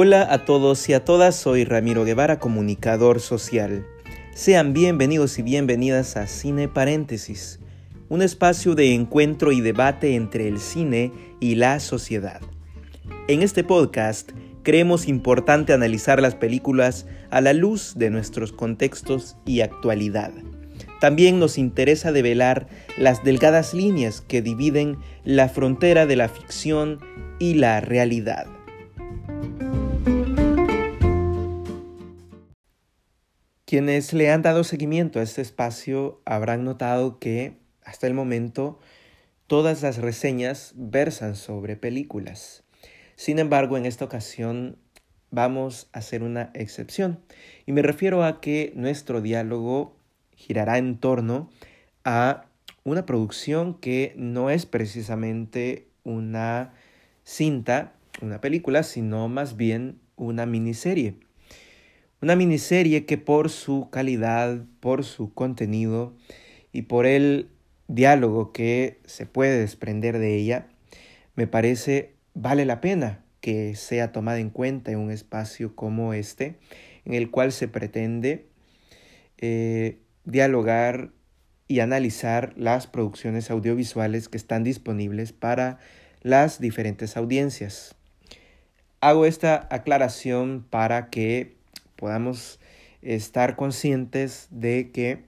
Hola a todos y a todas, soy Ramiro Guevara, comunicador social. Sean bienvenidos y bienvenidas a Cine Paréntesis, un espacio de encuentro y debate entre el cine y la sociedad. En este podcast creemos importante analizar las películas a la luz de nuestros contextos y actualidad. También nos interesa develar las delgadas líneas que dividen la frontera de la ficción y la realidad. Quienes le han dado seguimiento a este espacio habrán notado que hasta el momento todas las reseñas versan sobre películas. Sin embargo, en esta ocasión vamos a hacer una excepción y me refiero a que nuestro diálogo girará en torno a una producción que no es precisamente una cinta, una película, sino más bien una miniserie. Una miniserie que por su calidad, por su contenido y por el diálogo que se puede desprender de ella, me parece vale la pena que sea tomada en cuenta en un espacio como este, en el cual se pretende eh, dialogar y analizar las producciones audiovisuales que están disponibles para las diferentes audiencias. Hago esta aclaración para que podamos estar conscientes de que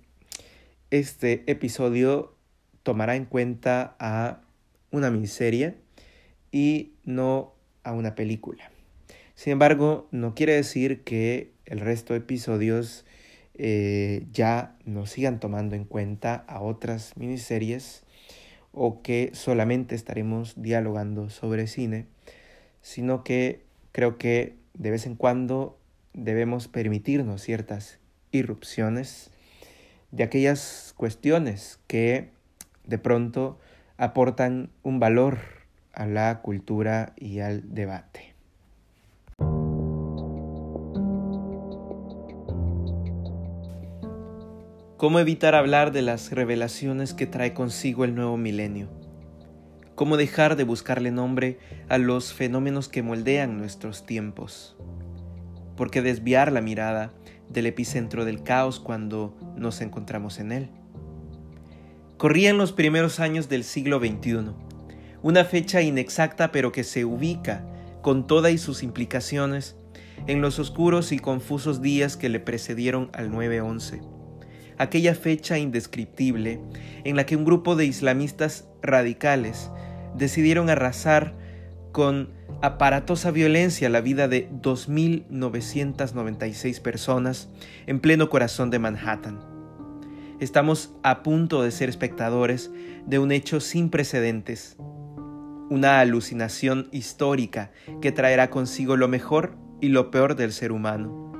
este episodio tomará en cuenta a una miniserie y no a una película. Sin embargo, no quiere decir que el resto de episodios eh, ya no sigan tomando en cuenta a otras miniseries o que solamente estaremos dialogando sobre cine, sino que creo que de vez en cuando debemos permitirnos ciertas irrupciones de aquellas cuestiones que de pronto aportan un valor a la cultura y al debate. ¿Cómo evitar hablar de las revelaciones que trae consigo el nuevo milenio? ¿Cómo dejar de buscarle nombre a los fenómenos que moldean nuestros tiempos? ¿Por qué desviar la mirada del epicentro del caos cuando nos encontramos en él? Corrían los primeros años del siglo XXI, una fecha inexacta pero que se ubica, con todas y sus implicaciones, en los oscuros y confusos días que le precedieron al 9-11 aquella fecha indescriptible en la que un grupo de islamistas radicales decidieron arrasar con aparatosa violencia la vida de 2.996 personas en pleno corazón de Manhattan. Estamos a punto de ser espectadores de un hecho sin precedentes, una alucinación histórica que traerá consigo lo mejor y lo peor del ser humano.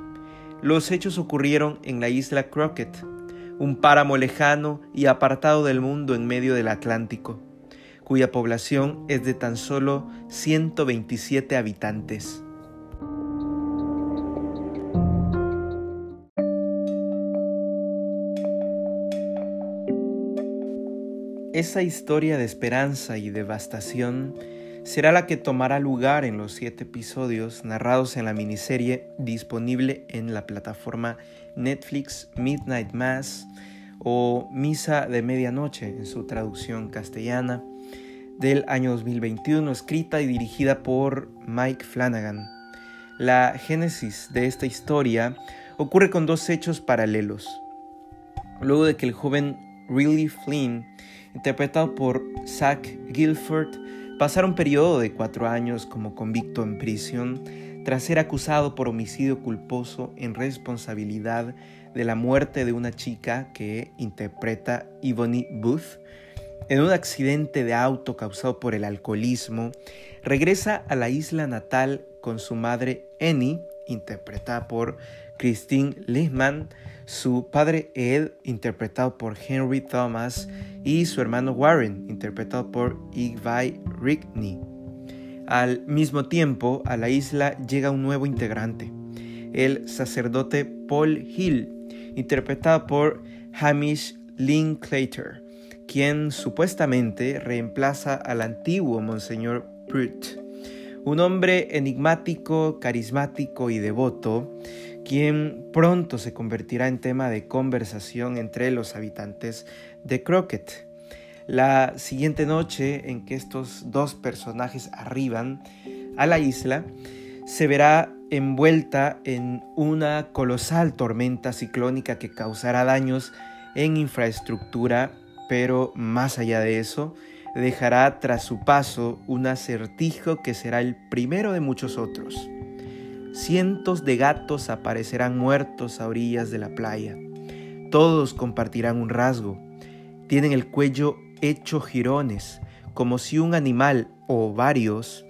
Los hechos ocurrieron en la isla Crockett, un páramo lejano y apartado del mundo en medio del Atlántico, cuya población es de tan solo 127 habitantes. Esa historia de esperanza y devastación será la que tomará lugar en los siete episodios narrados en la miniserie disponible en la plataforma Netflix Midnight Mass o Misa de Medianoche en su traducción castellana del año 2021, escrita y dirigida por Mike Flanagan. La génesis de esta historia ocurre con dos hechos paralelos. Luego de que el joven Riley Flynn, interpretado por Zach Guilford, pasara un periodo de cuatro años como convicto en prisión, tras ser acusado por homicidio culposo en responsabilidad de la muerte de una chica que interpreta Yvonne Booth, en un accidente de auto causado por el alcoholismo, regresa a la isla natal con su madre Annie, interpretada por Christine Lehman, su padre Ed, interpretado por Henry Thomas, y su hermano Warren, interpretado por Igvai Rickney. Al mismo tiempo, a la isla llega un nuevo integrante, el sacerdote Paul Hill, interpretado por Hamish Linklater, quien supuestamente reemplaza al antiguo Monseñor Pruitt, un hombre enigmático, carismático y devoto, quien pronto se convertirá en tema de conversación entre los habitantes de Crockett. La siguiente noche en que estos dos personajes arriban a la isla, se verá envuelta en una colosal tormenta ciclónica que causará daños en infraestructura, pero más allá de eso, dejará tras su paso un acertijo que será el primero de muchos otros. Cientos de gatos aparecerán muertos a orillas de la playa. Todos compartirán un rasgo. Tienen el cuello hecho jirones, como si un animal o varios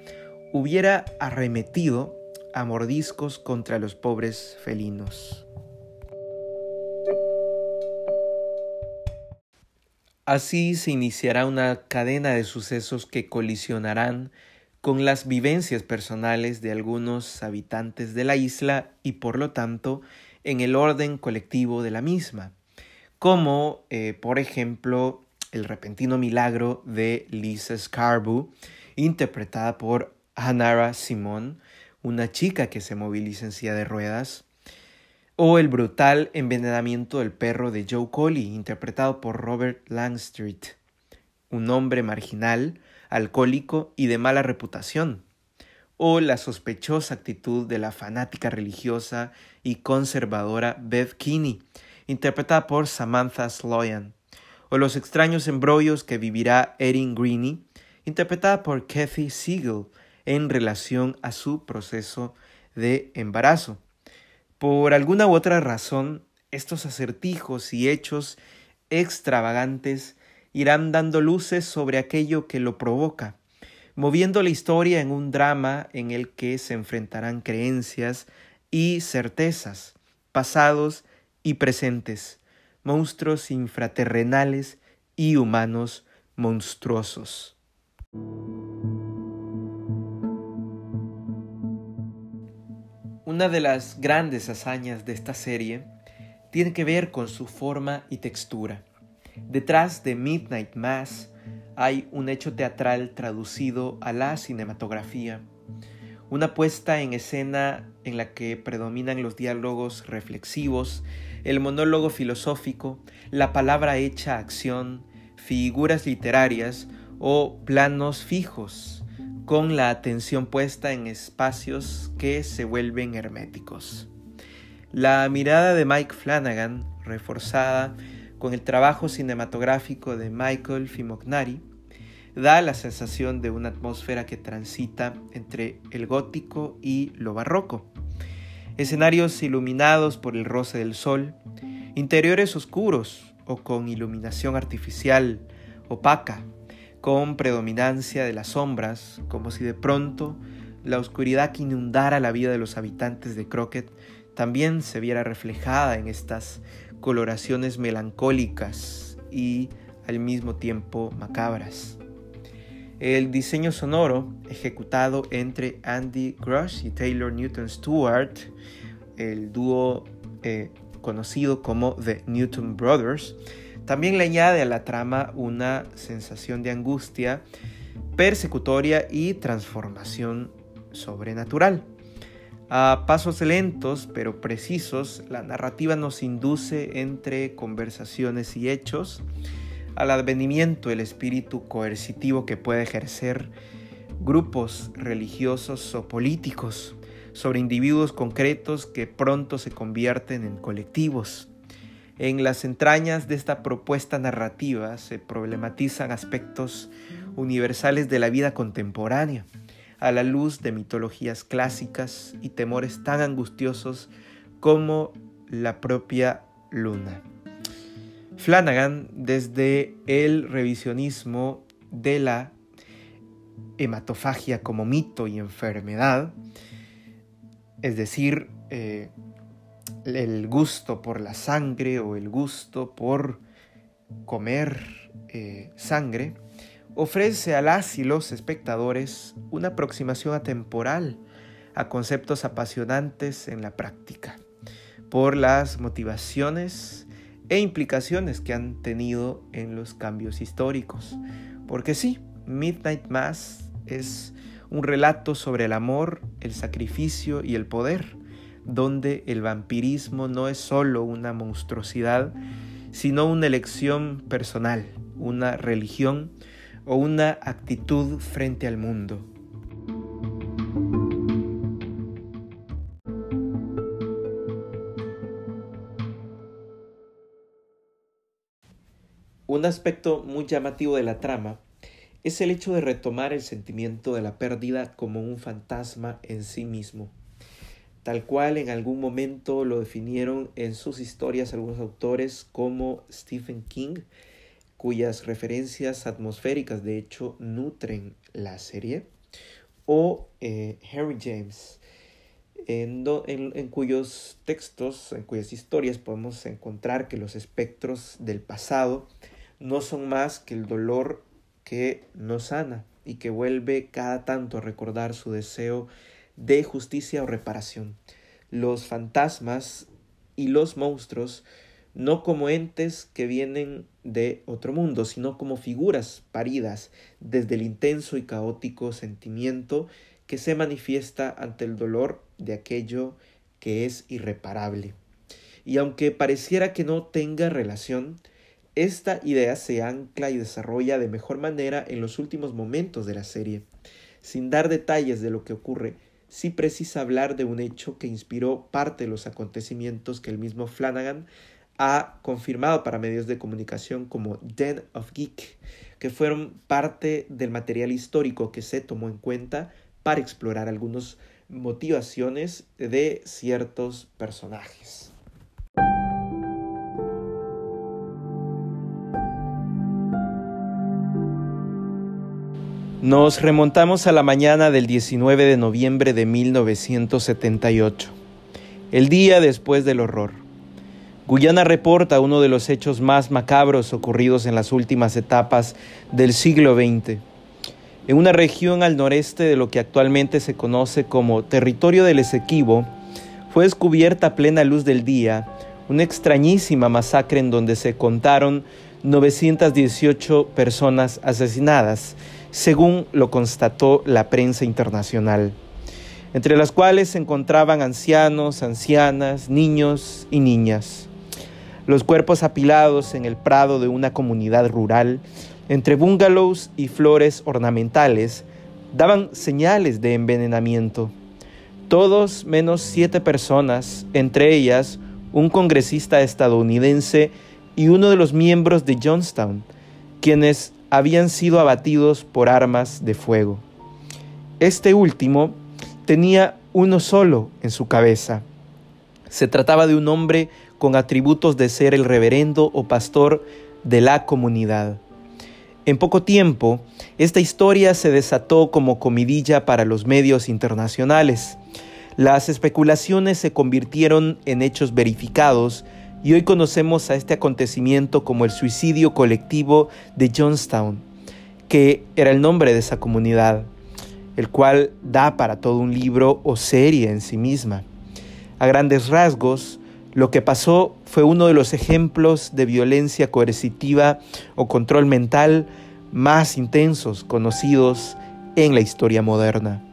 hubiera arremetido a mordiscos contra los pobres felinos. Así se iniciará una cadena de sucesos que colisionarán con las vivencias personales de algunos habitantes de la isla y por lo tanto en el orden colectivo de la misma, como eh, por ejemplo el repentino milagro de Lisa Scarborough, interpretada por Hanara Simon, una chica que se moviliza en silla de ruedas, o el brutal envenenamiento del perro de Joe Colley, interpretado por Robert Langstreet, un hombre marginal, alcohólico y de mala reputación, o la sospechosa actitud de la fanática religiosa y conservadora Beth Kinney, interpretada por Samantha Sloyan, o los extraños embrollos que vivirá Erin Greene, interpretada por Kathy Siegel, en relación a su proceso de embarazo. Por alguna u otra razón, estos acertijos y hechos extravagantes irán dando luces sobre aquello que lo provoca, moviendo la historia en un drama en el que se enfrentarán creencias y certezas, pasados y presentes, monstruos infraterrenales y humanos monstruosos. Una de las grandes hazañas de esta serie tiene que ver con su forma y textura. Detrás de Midnight Mass hay un hecho teatral traducido a la cinematografía, una puesta en escena en la que predominan los diálogos reflexivos, el monólogo filosófico, la palabra hecha acción, figuras literarias o planos fijos con la atención puesta en espacios que se vuelven herméticos. La mirada de Mike Flanagan, reforzada con el trabajo cinematográfico de Michael Fimognari, da la sensación de una atmósfera que transita entre el gótico y lo barroco. Escenarios iluminados por el roce del sol, interiores oscuros o con iluminación artificial opaca, con predominancia de las sombras, como si de pronto la oscuridad que inundara la vida de los habitantes de Crockett también se viera reflejada en estas coloraciones melancólicas y al mismo tiempo macabras. El diseño sonoro, ejecutado entre Andy Grush y Taylor Newton Stewart, el dúo eh, conocido como The Newton Brothers, también le añade a la trama una sensación de angustia persecutoria y transformación sobrenatural. A pasos lentos pero precisos, la narrativa nos induce entre conversaciones y hechos al advenimiento del espíritu coercitivo que puede ejercer grupos religiosos o políticos sobre individuos concretos que pronto se convierten en colectivos. En las entrañas de esta propuesta narrativa se problematizan aspectos universales de la vida contemporánea, a la luz de mitologías clásicas y temores tan angustiosos como la propia luna. Flanagan, desde el revisionismo de la hematofagia como mito y enfermedad, es decir, eh, el gusto por la sangre o el gusto por comer eh, sangre, ofrece a las y los espectadores una aproximación atemporal a conceptos apasionantes en la práctica, por las motivaciones e implicaciones que han tenido en los cambios históricos. Porque sí, Midnight Mass es un relato sobre el amor, el sacrificio y el poder, donde el vampirismo no es solo una monstruosidad, sino una elección personal, una religión o una actitud frente al mundo. Un aspecto muy llamativo de la trama es el hecho de retomar el sentimiento de la pérdida como un fantasma en sí mismo, tal cual en algún momento lo definieron en sus historias algunos autores como Stephen King, cuyas referencias atmosféricas de hecho nutren la serie, o eh, Henry James, en, en, cuyos textos, en cuyas historias podemos encontrar que los espectros del pasado no son más que el dolor que nos sana y que vuelve cada tanto a recordar su deseo de justicia o reparación. Los fantasmas y los monstruos no como entes que vienen de otro mundo, sino como figuras paridas desde el intenso y caótico sentimiento que se manifiesta ante el dolor de aquello que es irreparable. Y aunque pareciera que no tenga relación, esta idea se ancla y desarrolla de mejor manera en los últimos momentos de la serie. Sin dar detalles de lo que ocurre, sí precisa hablar de un hecho que inspiró parte de los acontecimientos que el mismo Flanagan ha confirmado para medios de comunicación como Den of Geek, que fueron parte del material histórico que se tomó en cuenta para explorar algunas motivaciones de ciertos personajes. Nos remontamos a la mañana del 19 de noviembre de 1978, el día después del horror. Guyana reporta uno de los hechos más macabros ocurridos en las últimas etapas del siglo XX. En una región al noreste de lo que actualmente se conoce como territorio del Esequibo, fue descubierta a plena luz del día una extrañísima masacre en donde se contaron 918 personas asesinadas según lo constató la prensa internacional, entre las cuales se encontraban ancianos, ancianas, niños y niñas. Los cuerpos apilados en el prado de una comunidad rural, entre bungalows y flores ornamentales, daban señales de envenenamiento. Todos menos siete personas, entre ellas un congresista estadounidense y uno de los miembros de Johnstown, quienes habían sido abatidos por armas de fuego. Este último tenía uno solo en su cabeza. Se trataba de un hombre con atributos de ser el reverendo o pastor de la comunidad. En poco tiempo, esta historia se desató como comidilla para los medios internacionales. Las especulaciones se convirtieron en hechos verificados y hoy conocemos a este acontecimiento como el suicidio colectivo de Johnstown, que era el nombre de esa comunidad, el cual da para todo un libro o serie en sí misma. A grandes rasgos, lo que pasó fue uno de los ejemplos de violencia coercitiva o control mental más intensos conocidos en la historia moderna.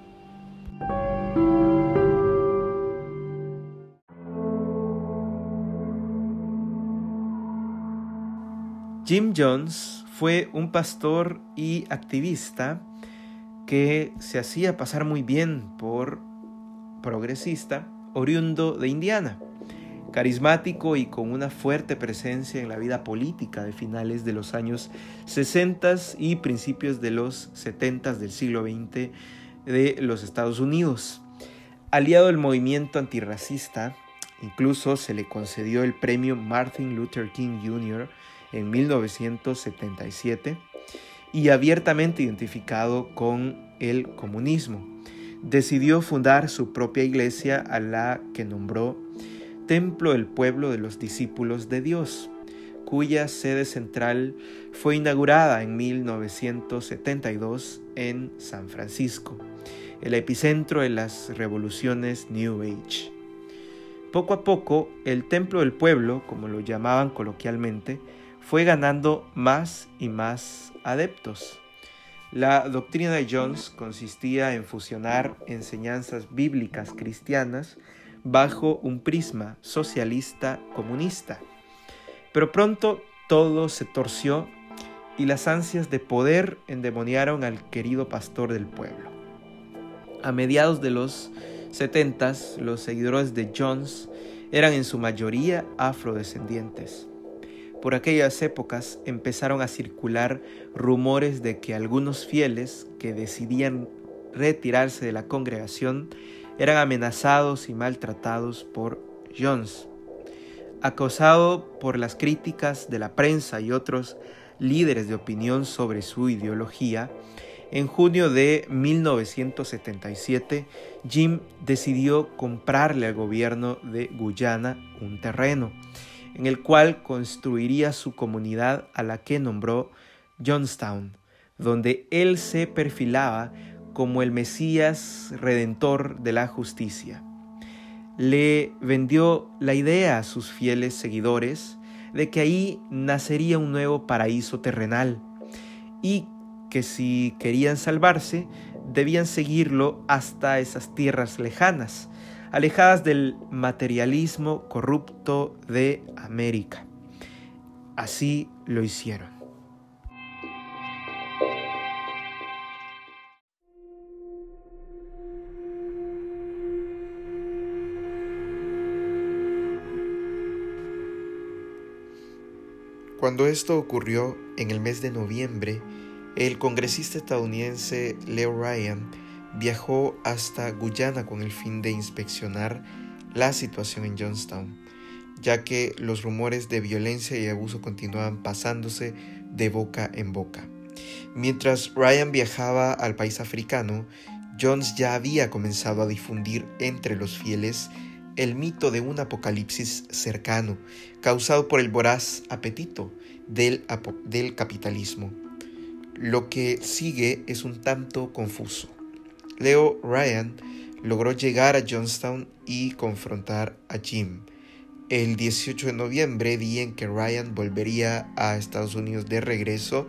Jim Jones fue un pastor y activista que se hacía pasar muy bien por progresista, oriundo de Indiana, carismático y con una fuerte presencia en la vida política de finales de los años 60 y principios de los 70 del siglo XX de los Estados Unidos. Aliado del movimiento antirracista, incluso se le concedió el premio Martin Luther King Jr en 1977 y abiertamente identificado con el comunismo. Decidió fundar su propia iglesia a la que nombró Templo del Pueblo de los Discípulos de Dios, cuya sede central fue inaugurada en 1972 en San Francisco, el epicentro de las revoluciones New Age. Poco a poco, el Templo del Pueblo, como lo llamaban coloquialmente, fue ganando más y más adeptos. La doctrina de Jones consistía en fusionar enseñanzas bíblicas cristianas bajo un prisma socialista comunista. Pero pronto todo se torció y las ansias de poder endemoniaron al querido pastor del pueblo. A mediados de los 70 los seguidores de Jones eran en su mayoría afrodescendientes. Por aquellas épocas empezaron a circular rumores de que algunos fieles que decidían retirarse de la congregación eran amenazados y maltratados por Jones. Acosado por las críticas de la prensa y otros líderes de opinión sobre su ideología, en junio de 1977, Jim decidió comprarle al gobierno de Guyana un terreno en el cual construiría su comunidad a la que nombró Johnstown, donde él se perfilaba como el Mesías redentor de la justicia. Le vendió la idea a sus fieles seguidores de que ahí nacería un nuevo paraíso terrenal y que si querían salvarse debían seguirlo hasta esas tierras lejanas, alejadas del materialismo corrupto de América. Así lo hicieron. Cuando esto ocurrió en el mes de noviembre, el congresista estadounidense Leo Ryan viajó hasta Guyana con el fin de inspeccionar la situación en Johnstown, ya que los rumores de violencia y abuso continuaban pasándose de boca en boca. Mientras Ryan viajaba al país africano, Jones ya había comenzado a difundir entre los fieles el mito de un apocalipsis cercano, causado por el voraz apetito del, del capitalismo. Lo que sigue es un tanto confuso. Leo Ryan logró llegar a Johnstown y confrontar a Jim. El 18 de noviembre, día en que Ryan volvería a Estados Unidos de regreso,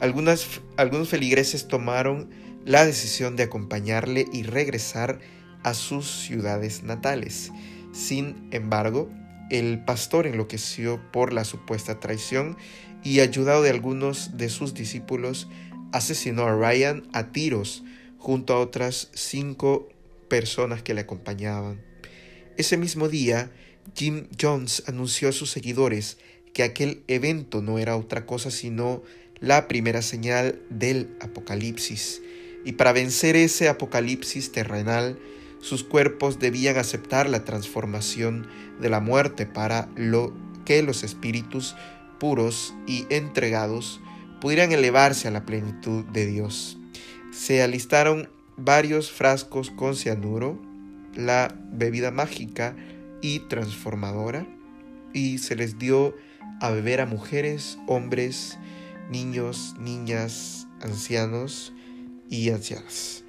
algunos feligreses tomaron la decisión de acompañarle y regresar a sus ciudades natales. Sin embargo, el pastor enloqueció por la supuesta traición y ayudado de algunos de sus discípulos, asesinó a Ryan a tiros junto a otras cinco personas que le acompañaban. Ese mismo día, Jim Jones anunció a sus seguidores que aquel evento no era otra cosa sino la primera señal del apocalipsis. Y para vencer ese apocalipsis terrenal, sus cuerpos debían aceptar la transformación de la muerte para lo que los espíritus puros y entregados pudieran elevarse a la plenitud de Dios se alistaron varios frascos con cianuro, la bebida mágica y transformadora, y se les dio a beber a mujeres, hombres, niños, niñas, ancianos y ancianas.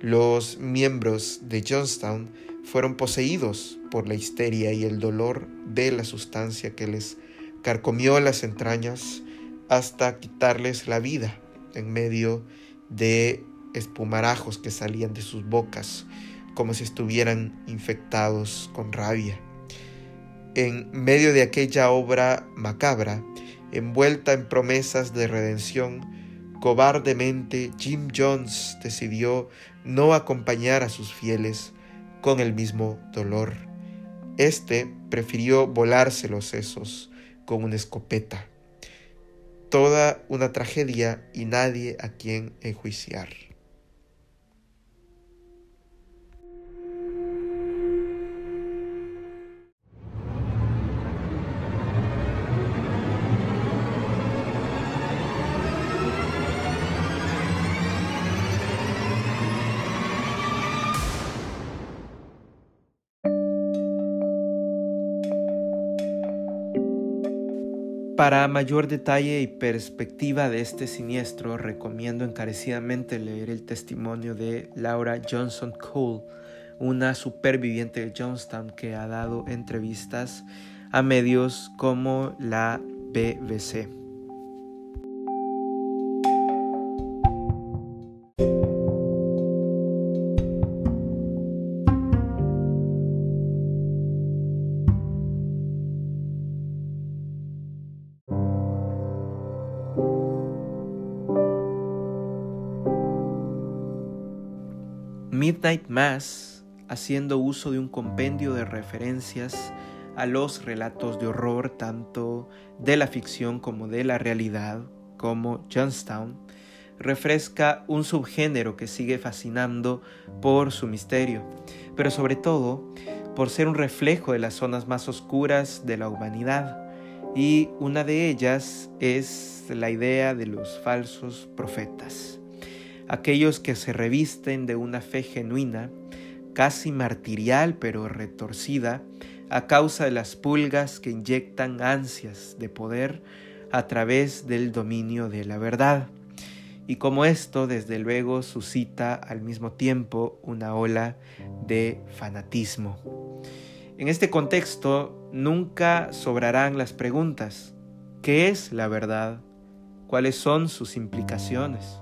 Los miembros de Johnstown fueron poseídos por la histeria y el dolor de la sustancia que les carcomió las entrañas hasta quitarles la vida en medio de espumarajos que salían de sus bocas, como si estuvieran infectados con rabia. En medio de aquella obra macabra, envuelta en promesas de redención, cobardemente Jim Jones decidió no acompañar a sus fieles con el mismo dolor. Este prefirió volarse los sesos con una escopeta. Toda una tragedia y nadie a quien enjuiciar. Para mayor detalle y perspectiva de este siniestro, recomiendo encarecidamente leer el testimonio de Laura Johnson Cole, una superviviente de Johnstown que ha dado entrevistas a medios como la BBC. Midnight Mass, haciendo uso de un compendio de referencias a los relatos de horror tanto de la ficción como de la realidad, como Johnstown, refresca un subgénero que sigue fascinando por su misterio, pero sobre todo por ser un reflejo de las zonas más oscuras de la humanidad. Y una de ellas es la idea de los falsos profetas, aquellos que se revisten de una fe genuina, casi martirial pero retorcida, a causa de las pulgas que inyectan ansias de poder a través del dominio de la verdad. Y como esto, desde luego, suscita al mismo tiempo una ola de fanatismo. En este contexto, nunca sobrarán las preguntas. ¿Qué es la verdad? ¿Cuáles son sus implicaciones?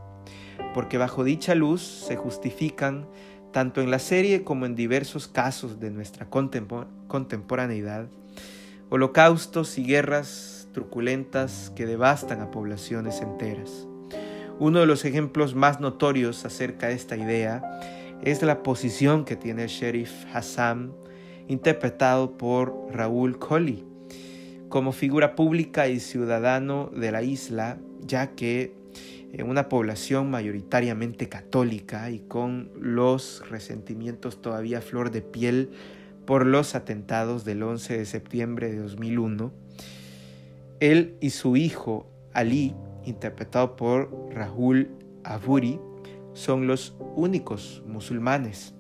Porque bajo dicha luz se justifican tanto en la serie como en diversos casos de nuestra contemporaneidad, holocaustos y guerras truculentas que devastan a poblaciones enteras. Uno de los ejemplos más notorios acerca de esta idea es la posición que tiene el sheriff Hassan, interpretado por Raúl Colley, como figura pública y ciudadano de la isla, ya que una población mayoritariamente católica y con los resentimientos todavía flor de piel por los atentados del 11 de septiembre de 2001, él y su hijo Ali, interpretado por Rahul Aburi, son los únicos musulmanes.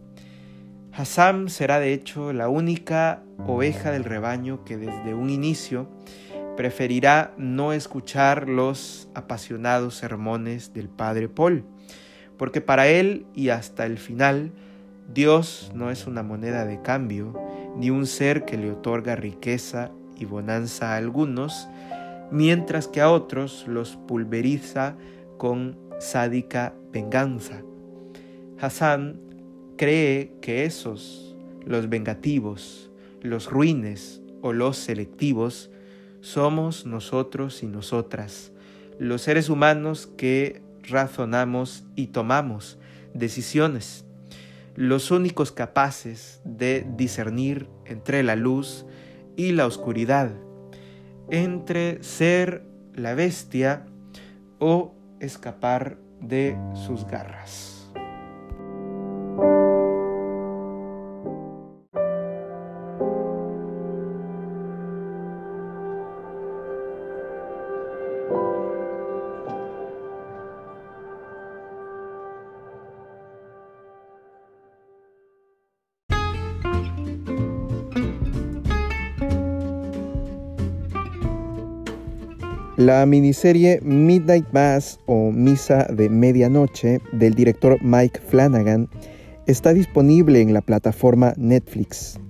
Hassan será de hecho la única oveja del rebaño que desde un inicio preferirá no escuchar los apasionados sermones del Padre Paul, porque para él y hasta el final, Dios no es una moneda de cambio, ni un ser que le otorga riqueza y bonanza a algunos, mientras que a otros los pulveriza con sádica venganza. Hassan cree que esos, los vengativos, los ruines o los selectivos, somos nosotros y nosotras, los seres humanos que razonamos y tomamos decisiones, los únicos capaces de discernir entre la luz y la oscuridad, entre ser la bestia o escapar de sus garras. La miniserie Midnight Mass o Misa de Medianoche del director Mike Flanagan está disponible en la plataforma Netflix.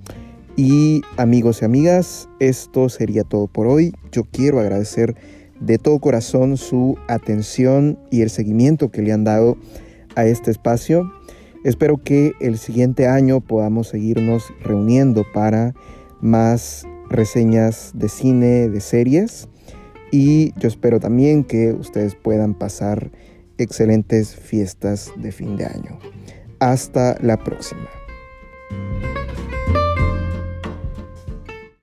Y amigos y amigas, esto sería todo por hoy. Yo quiero agradecer de todo corazón su atención y el seguimiento que le han dado a este espacio. Espero que el siguiente año podamos seguirnos reuniendo para más reseñas de cine, de series y yo espero también que ustedes puedan pasar excelentes fiestas de fin de año. Hasta la próxima.